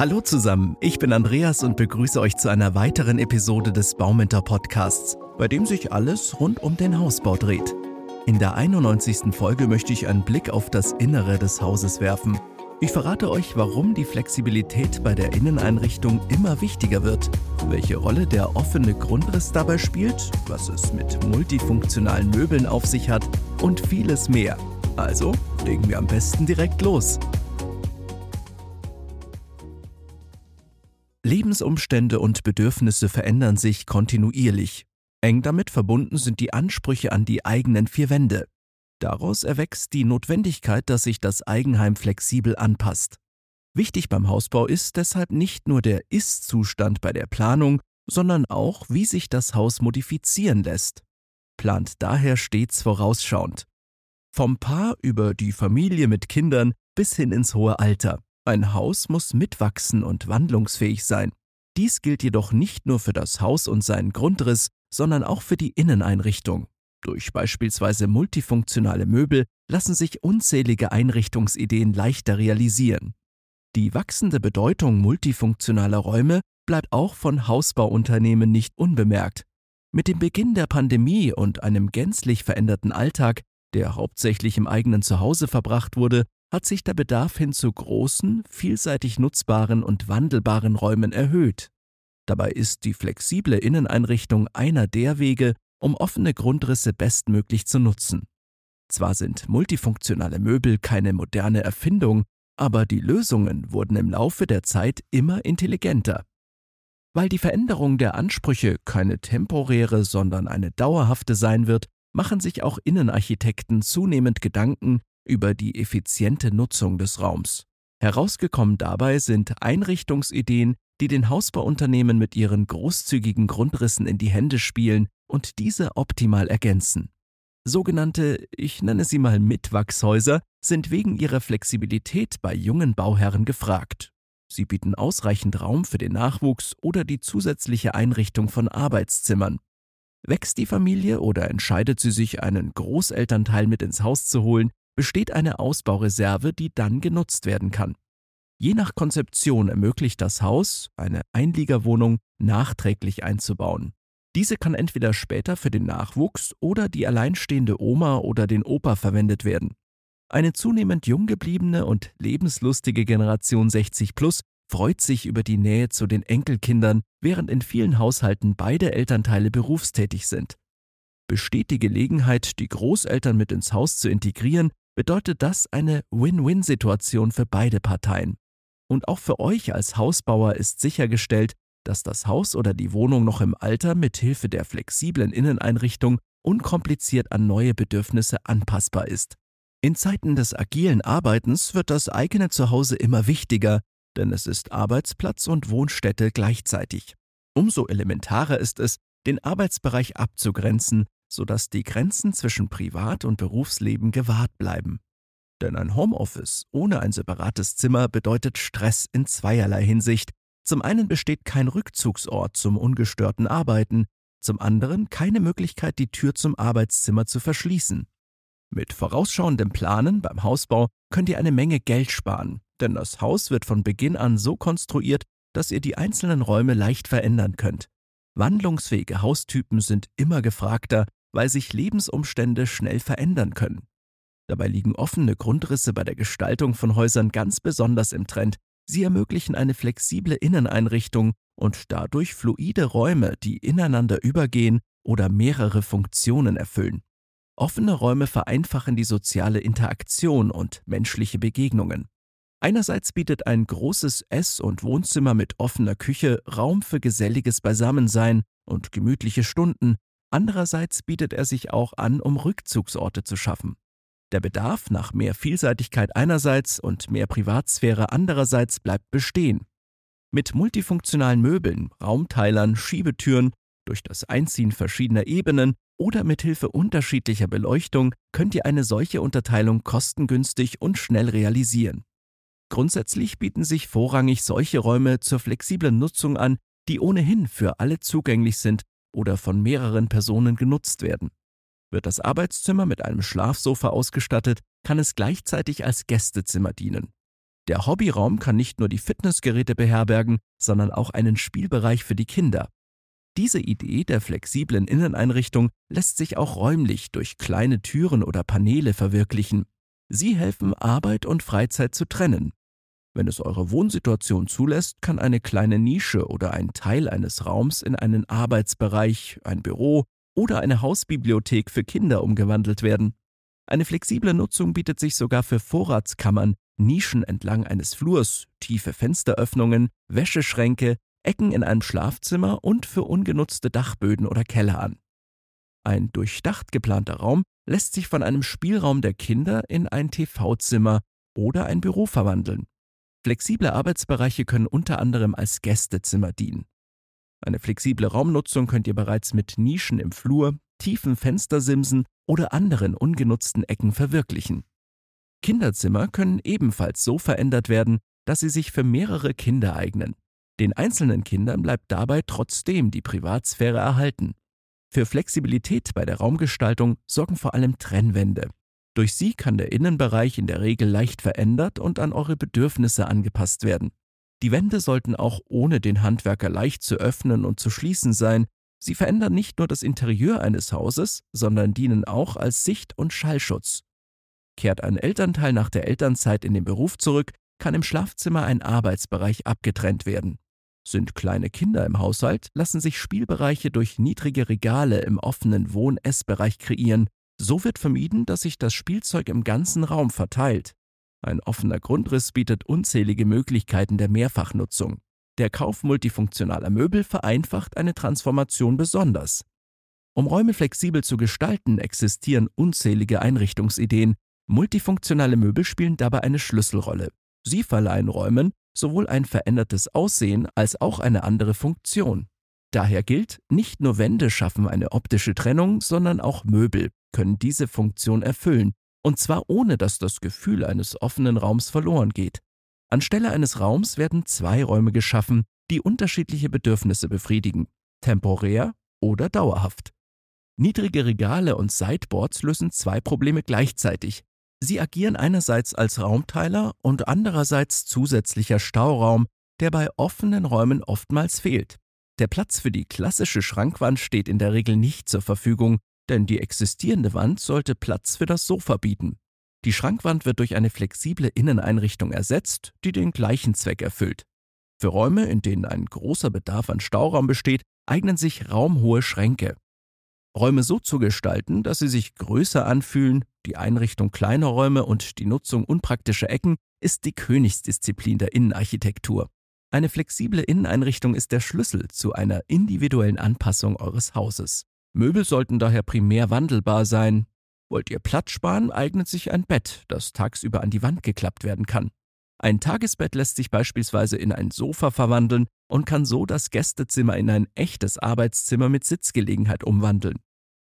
Hallo zusammen, ich bin Andreas und begrüße euch zu einer weiteren Episode des Baumentor Podcasts, bei dem sich alles rund um den Hausbau dreht. In der 91. Folge möchte ich einen Blick auf das Innere des Hauses werfen. Ich verrate euch, warum die Flexibilität bei der Inneneinrichtung immer wichtiger wird, welche Rolle der offene Grundriss dabei spielt, was es mit multifunktionalen Möbeln auf sich hat und vieles mehr. Also legen wir am besten direkt los. Lebensumstände und Bedürfnisse verändern sich kontinuierlich. Eng damit verbunden sind die Ansprüche an die eigenen vier Wände. Daraus erwächst die Notwendigkeit, dass sich das Eigenheim flexibel anpasst. Wichtig beim Hausbau ist deshalb nicht nur der Ist-Zustand bei der Planung, sondern auch, wie sich das Haus modifizieren lässt. Plant daher stets vorausschauend. Vom Paar über die Familie mit Kindern bis hin ins hohe Alter. Ein Haus muss mitwachsen und wandlungsfähig sein. Dies gilt jedoch nicht nur für das Haus und seinen Grundriss, sondern auch für die Inneneinrichtung. Durch beispielsweise multifunktionale Möbel lassen sich unzählige Einrichtungsideen leichter realisieren. Die wachsende Bedeutung multifunktionaler Räume bleibt auch von Hausbauunternehmen nicht unbemerkt. Mit dem Beginn der Pandemie und einem gänzlich veränderten Alltag, der hauptsächlich im eigenen Zuhause verbracht wurde, hat sich der Bedarf hin zu großen, vielseitig nutzbaren und wandelbaren Räumen erhöht. Dabei ist die flexible Inneneinrichtung einer der Wege, um offene Grundrisse bestmöglich zu nutzen. Zwar sind multifunktionale Möbel keine moderne Erfindung, aber die Lösungen wurden im Laufe der Zeit immer intelligenter. Weil die Veränderung der Ansprüche keine temporäre, sondern eine dauerhafte sein wird, machen sich auch Innenarchitekten zunehmend Gedanken über die effiziente Nutzung des Raums. Herausgekommen dabei sind Einrichtungsideen, die den Hausbauunternehmen mit ihren großzügigen Grundrissen in die Hände spielen und diese optimal ergänzen. Sogenannte, ich nenne sie mal Mitwachshäuser, sind wegen ihrer Flexibilität bei jungen Bauherren gefragt. Sie bieten ausreichend Raum für den Nachwuchs oder die zusätzliche Einrichtung von Arbeitszimmern. Wächst die Familie oder entscheidet sie sich, einen Großelternteil mit ins Haus zu holen, besteht eine Ausbaureserve, die dann genutzt werden kann. Je nach Konzeption ermöglicht das Haus, eine Einliegerwohnung nachträglich einzubauen. Diese kann entweder später für den Nachwuchs oder die alleinstehende Oma oder den Opa verwendet werden. Eine zunehmend jung gebliebene und lebenslustige Generation 60 plus freut sich über die Nähe zu den Enkelkindern, während in vielen Haushalten beide Elternteile berufstätig sind. Besteht die Gelegenheit, die Großeltern mit ins Haus zu integrieren, bedeutet das eine Win-Win-Situation für beide Parteien. Und auch für euch als Hausbauer ist sichergestellt, dass das Haus oder die Wohnung noch im Alter mit Hilfe der flexiblen Inneneinrichtung unkompliziert an neue Bedürfnisse anpassbar ist. In Zeiten des agilen Arbeitens wird das eigene Zuhause immer wichtiger, denn es ist Arbeitsplatz und Wohnstätte gleichzeitig. Umso elementarer ist es, den Arbeitsbereich abzugrenzen, sodass die Grenzen zwischen Privat- und Berufsleben gewahrt bleiben. Denn ein Homeoffice ohne ein separates Zimmer bedeutet Stress in zweierlei Hinsicht, zum einen besteht kein Rückzugsort zum ungestörten Arbeiten, zum anderen keine Möglichkeit, die Tür zum Arbeitszimmer zu verschließen. Mit vorausschauendem Planen beim Hausbau könnt ihr eine Menge Geld sparen, denn das Haus wird von Beginn an so konstruiert, dass ihr die einzelnen Räume leicht verändern könnt. Wandlungsfähige Haustypen sind immer gefragter, weil sich Lebensumstände schnell verändern können. Dabei liegen offene Grundrisse bei der Gestaltung von Häusern ganz besonders im Trend, Sie ermöglichen eine flexible Inneneinrichtung und dadurch fluide Räume, die ineinander übergehen oder mehrere Funktionen erfüllen. Offene Räume vereinfachen die soziale Interaktion und menschliche Begegnungen. Einerseits bietet ein großes Ess- und Wohnzimmer mit offener Küche Raum für geselliges Beisammensein und gemütliche Stunden, andererseits bietet er sich auch an, um Rückzugsorte zu schaffen. Der Bedarf nach mehr Vielseitigkeit einerseits und mehr Privatsphäre andererseits bleibt bestehen. Mit multifunktionalen Möbeln, Raumteilern, Schiebetüren, durch das Einziehen verschiedener Ebenen oder mit Hilfe unterschiedlicher Beleuchtung könnt ihr eine solche Unterteilung kostengünstig und schnell realisieren. Grundsätzlich bieten sich vorrangig solche Räume zur flexiblen Nutzung an, die ohnehin für alle zugänglich sind oder von mehreren Personen genutzt werden. Wird das Arbeitszimmer mit einem Schlafsofa ausgestattet, kann es gleichzeitig als Gästezimmer dienen. Der Hobbyraum kann nicht nur die Fitnessgeräte beherbergen, sondern auch einen Spielbereich für die Kinder. Diese Idee der flexiblen Inneneinrichtung lässt sich auch räumlich durch kleine Türen oder Paneele verwirklichen. Sie helfen, Arbeit und Freizeit zu trennen. Wenn es eure Wohnsituation zulässt, kann eine kleine Nische oder ein Teil eines Raums in einen Arbeitsbereich, ein Büro oder eine Hausbibliothek für Kinder umgewandelt werden. Eine flexible Nutzung bietet sich sogar für Vorratskammern, Nischen entlang eines Flurs, tiefe Fensteröffnungen, Wäscheschränke, Ecken in einem Schlafzimmer und für ungenutzte Dachböden oder Keller an. Ein durchdacht geplanter Raum lässt sich von einem Spielraum der Kinder in ein TV-Zimmer oder ein Büro verwandeln. Flexible Arbeitsbereiche können unter anderem als Gästezimmer dienen. Eine flexible Raumnutzung könnt ihr bereits mit Nischen im Flur, tiefen Fenstersimsen oder anderen ungenutzten Ecken verwirklichen. Kinderzimmer können ebenfalls so verändert werden, dass sie sich für mehrere Kinder eignen. Den einzelnen Kindern bleibt dabei trotzdem die Privatsphäre erhalten. Für Flexibilität bei der Raumgestaltung sorgen vor allem Trennwände. Durch sie kann der Innenbereich in der Regel leicht verändert und an eure Bedürfnisse angepasst werden. Die Wände sollten auch ohne den Handwerker leicht zu öffnen und zu schließen sein. Sie verändern nicht nur das Interieur eines Hauses, sondern dienen auch als Sicht- und Schallschutz. Kehrt ein Elternteil nach der Elternzeit in den Beruf zurück, kann im Schlafzimmer ein Arbeitsbereich abgetrennt werden. Sind kleine Kinder im Haushalt, lassen sich Spielbereiche durch niedrige Regale im offenen Wohn-Essbereich kreieren. So wird vermieden, dass sich das Spielzeug im ganzen Raum verteilt. Ein offener Grundriss bietet unzählige Möglichkeiten der Mehrfachnutzung. Der Kauf multifunktionaler Möbel vereinfacht eine Transformation besonders. Um Räume flexibel zu gestalten, existieren unzählige Einrichtungsideen. Multifunktionale Möbel spielen dabei eine Schlüsselrolle. Sie verleihen Räumen sowohl ein verändertes Aussehen als auch eine andere Funktion. Daher gilt, nicht nur Wände schaffen eine optische Trennung, sondern auch Möbel können diese Funktion erfüllen, und zwar ohne dass das Gefühl eines offenen Raums verloren geht. Anstelle eines Raums werden zwei Räume geschaffen, die unterschiedliche Bedürfnisse befriedigen, temporär oder dauerhaft. Niedrige Regale und Sideboards lösen zwei Probleme gleichzeitig. Sie agieren einerseits als Raumteiler und andererseits zusätzlicher Stauraum, der bei offenen Räumen oftmals fehlt. Der Platz für die klassische Schrankwand steht in der Regel nicht zur Verfügung, denn die existierende Wand sollte Platz für das Sofa bieten. Die Schrankwand wird durch eine flexible Inneneinrichtung ersetzt, die den gleichen Zweck erfüllt. Für Räume, in denen ein großer Bedarf an Stauraum besteht, eignen sich raumhohe Schränke. Räume so zu gestalten, dass sie sich größer anfühlen, die Einrichtung kleiner Räume und die Nutzung unpraktischer Ecken ist die Königsdisziplin der Innenarchitektur. Eine flexible Inneneinrichtung ist der Schlüssel zu einer individuellen Anpassung eures Hauses. Möbel sollten daher primär wandelbar sein. Wollt ihr Platz sparen, eignet sich ein Bett, das tagsüber an die Wand geklappt werden kann. Ein Tagesbett lässt sich beispielsweise in ein Sofa verwandeln und kann so das Gästezimmer in ein echtes Arbeitszimmer mit Sitzgelegenheit umwandeln.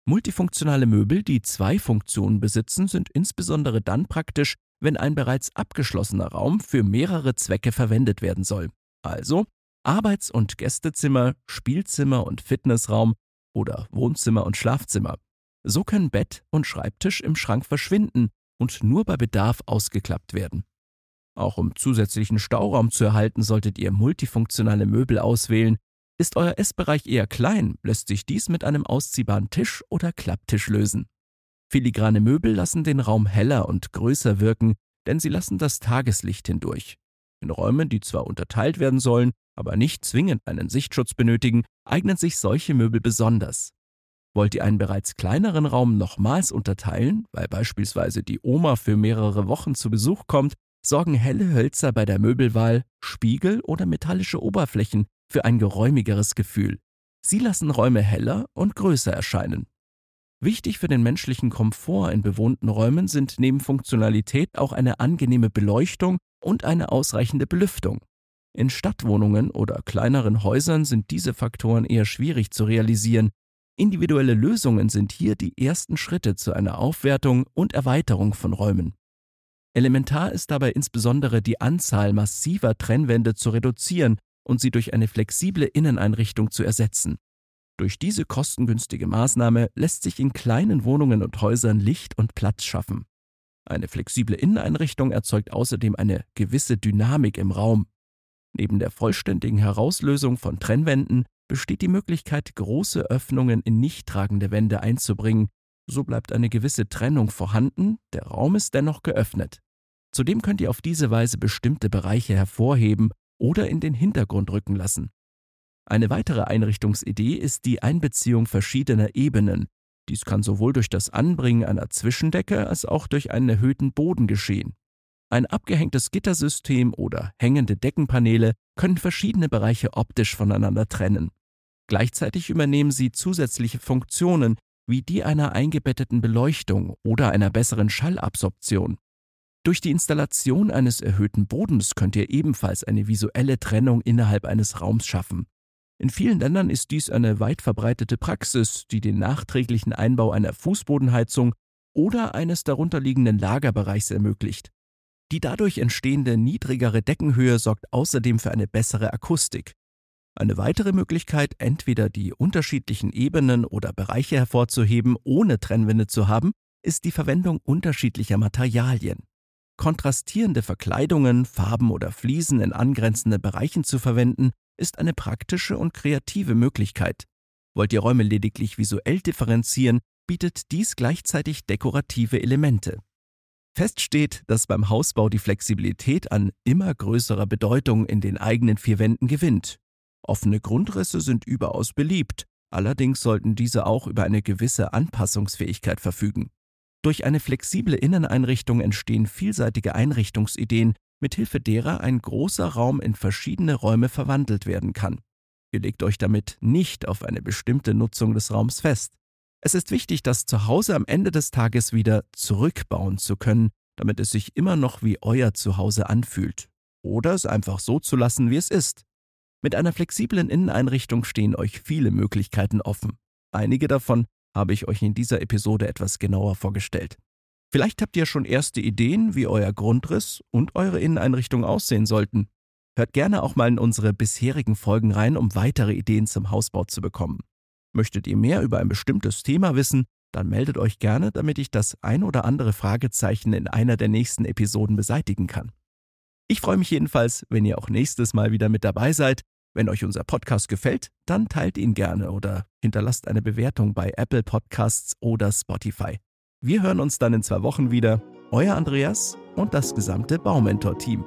Multifunktionale Möbel, die zwei Funktionen besitzen, sind insbesondere dann praktisch, wenn ein bereits abgeschlossener Raum für mehrere Zwecke verwendet werden soll. Also Arbeits- und Gästezimmer, Spielzimmer und Fitnessraum oder Wohnzimmer und Schlafzimmer. So können Bett und Schreibtisch im Schrank verschwinden und nur bei Bedarf ausgeklappt werden. Auch um zusätzlichen Stauraum zu erhalten, solltet ihr multifunktionale Möbel auswählen. Ist euer Essbereich eher klein, lässt sich dies mit einem ausziehbaren Tisch oder Klapptisch lösen. Filigrane Möbel lassen den Raum heller und größer wirken, denn sie lassen das Tageslicht hindurch. In Räumen, die zwar unterteilt werden sollen, aber nicht zwingend einen Sichtschutz benötigen, eignen sich solche Möbel besonders. Wollt ihr einen bereits kleineren Raum nochmals unterteilen, weil beispielsweise die Oma für mehrere Wochen zu Besuch kommt, sorgen helle Hölzer bei der Möbelwahl, Spiegel oder metallische Oberflächen für ein geräumigeres Gefühl. Sie lassen Räume heller und größer erscheinen. Wichtig für den menschlichen Komfort in bewohnten Räumen sind neben Funktionalität auch eine angenehme Beleuchtung und eine ausreichende Belüftung. In Stadtwohnungen oder kleineren Häusern sind diese Faktoren eher schwierig zu realisieren. Individuelle Lösungen sind hier die ersten Schritte zu einer Aufwertung und Erweiterung von Räumen. Elementar ist dabei insbesondere die Anzahl massiver Trennwände zu reduzieren und sie durch eine flexible Inneneinrichtung zu ersetzen. Durch diese kostengünstige Maßnahme lässt sich in kleinen Wohnungen und Häusern Licht und Platz schaffen. Eine flexible Inneneinrichtung erzeugt außerdem eine gewisse Dynamik im Raum. Neben der vollständigen Herauslösung von Trennwänden besteht die Möglichkeit, große Öffnungen in nicht tragende Wände einzubringen. So bleibt eine gewisse Trennung vorhanden, der Raum ist dennoch geöffnet. Zudem könnt ihr auf diese Weise bestimmte Bereiche hervorheben oder in den Hintergrund rücken lassen. Eine weitere Einrichtungsidee ist die Einbeziehung verschiedener Ebenen. Dies kann sowohl durch das Anbringen einer Zwischendecke als auch durch einen erhöhten Boden geschehen. Ein abgehängtes Gittersystem oder hängende Deckenpaneele können verschiedene Bereiche optisch voneinander trennen. Gleichzeitig übernehmen sie zusätzliche Funktionen wie die einer eingebetteten Beleuchtung oder einer besseren Schallabsorption. Durch die Installation eines erhöhten Bodens könnt ihr ebenfalls eine visuelle Trennung innerhalb eines Raums schaffen. In vielen Ländern ist dies eine weit verbreitete Praxis, die den nachträglichen Einbau einer Fußbodenheizung oder eines darunterliegenden Lagerbereichs ermöglicht. Die dadurch entstehende niedrigere Deckenhöhe sorgt außerdem für eine bessere Akustik. Eine weitere Möglichkeit, entweder die unterschiedlichen Ebenen oder Bereiche hervorzuheben, ohne Trennwände zu haben, ist die Verwendung unterschiedlicher Materialien. Kontrastierende Verkleidungen, Farben oder Fliesen in angrenzenden Bereichen zu verwenden, ist eine praktische und kreative Möglichkeit. Wollt ihr Räume lediglich visuell differenzieren, bietet dies gleichzeitig dekorative Elemente. Fest steht, dass beim Hausbau die Flexibilität an immer größerer Bedeutung in den eigenen vier Wänden gewinnt. Offene Grundrisse sind überaus beliebt, allerdings sollten diese auch über eine gewisse Anpassungsfähigkeit verfügen. Durch eine flexible Inneneinrichtung entstehen vielseitige Einrichtungsideen, mithilfe derer ein großer Raum in verschiedene Räume verwandelt werden kann. Ihr legt euch damit nicht auf eine bestimmte Nutzung des Raums fest. Es ist wichtig, das Zuhause am Ende des Tages wieder zurückbauen zu können, damit es sich immer noch wie euer Zuhause anfühlt. Oder es einfach so zu lassen, wie es ist. Mit einer flexiblen Inneneinrichtung stehen euch viele Möglichkeiten offen. Einige davon habe ich euch in dieser Episode etwas genauer vorgestellt. Vielleicht habt ihr schon erste Ideen, wie euer Grundriss und eure Inneneinrichtung aussehen sollten. Hört gerne auch mal in unsere bisherigen Folgen rein, um weitere Ideen zum Hausbau zu bekommen. Möchtet ihr mehr über ein bestimmtes Thema wissen, dann meldet euch gerne, damit ich das ein oder andere Fragezeichen in einer der nächsten Episoden beseitigen kann. Ich freue mich jedenfalls, wenn ihr auch nächstes Mal wieder mit dabei seid. Wenn euch unser Podcast gefällt, dann teilt ihn gerne oder hinterlasst eine Bewertung bei Apple Podcasts oder Spotify. Wir hören uns dann in zwei Wochen wieder. Euer Andreas und das gesamte Baumentor-Team.